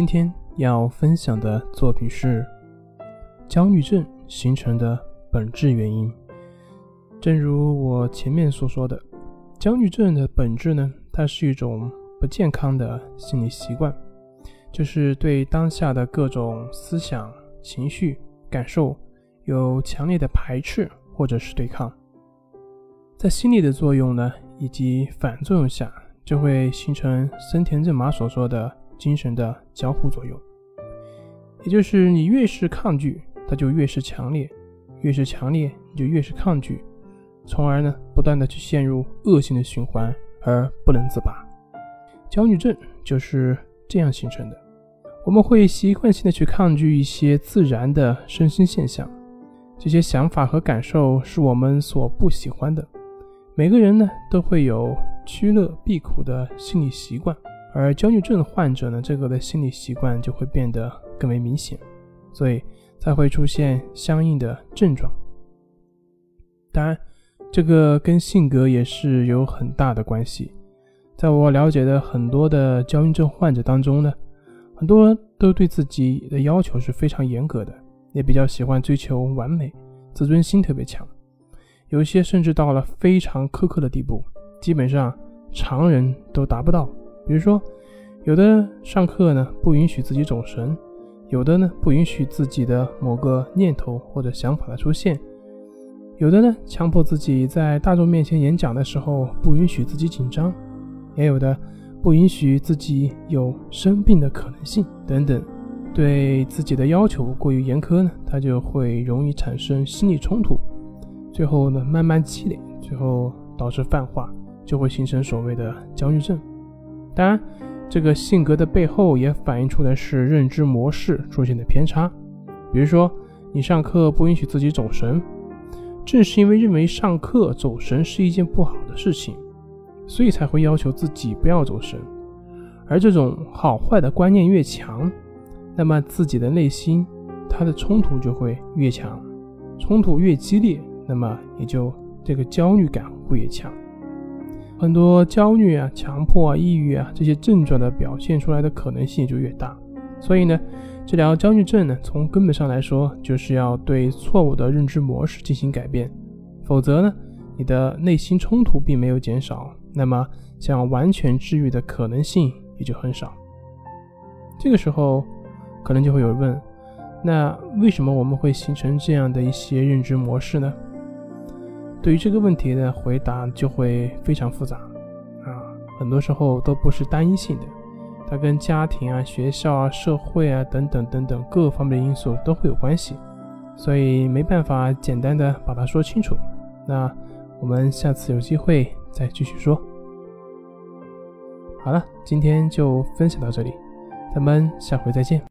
今天要分享的作品是焦虑症形成的本质原因。正如我前面所说的，焦虑症的本质呢，它是一种不健康的心理习惯，就是对当下的各种思想、情绪、感受有强烈的排斥或者是对抗。在心理的作用呢，以及反作用下，就会形成森田正马所说的。精神的交互作用，也就是你越是抗拒，它就越是强烈；越是强烈，你就越是抗拒，从而呢，不断的去陷入恶性的循环而不能自拔。焦虑症就是这样形成的。我们会习惯性的去抗拒一些自然的身心现象，这些想法和感受是我们所不喜欢的。每个人呢，都会有趋乐避苦的心理习惯。而焦虑症患者呢，这个的心理习惯就会变得更为明显，所以才会出现相应的症状。当然，这个跟性格也是有很大的关系。在我了解的很多的焦虑症患者当中呢，很多都对自己的要求是非常严格的，也比较喜欢追求完美，自尊心特别强，有些甚至到了非常苛刻的地步，基本上常人都达不到。比如说，有的上课呢不允许自己走神，有的呢不允许自己的某个念头或者想法的出现，有的呢强迫自己在大众面前演讲的时候不允许自己紧张，也有的不允许自己有生病的可能性等等。对自己的要求过于严苛呢，他就会容易产生心理冲突，最后呢慢慢积累，最后导致泛化，就会形成所谓的焦虑症。当然，这个性格的背后也反映出的是认知模式出现的偏差。比如说，你上课不允许自己走神，正是因为认为上课走神是一件不好的事情，所以才会要求自己不要走神。而这种好坏的观念越强，那么自己的内心它的冲突就会越强，冲突越激烈，那么也就这个焦虑感会越强。很多焦虑啊、强迫啊、抑郁啊这些症状的表现出来的可能性就越大，所以呢，治疗焦虑症呢，从根本上来说，就是要对错误的认知模式进行改变，否则呢，你的内心冲突并没有减少，那么想完全治愈的可能性也就很少。这个时候，可能就会有人问，那为什么我们会形成这样的一些认知模式呢？对于这个问题的回答就会非常复杂，啊，很多时候都不是单一性的，它跟家庭啊、学校啊、社会啊等等等等各方面的因素都会有关系，所以没办法简单的把它说清楚。那我们下次有机会再继续说。好了，今天就分享到这里，咱们下回再见。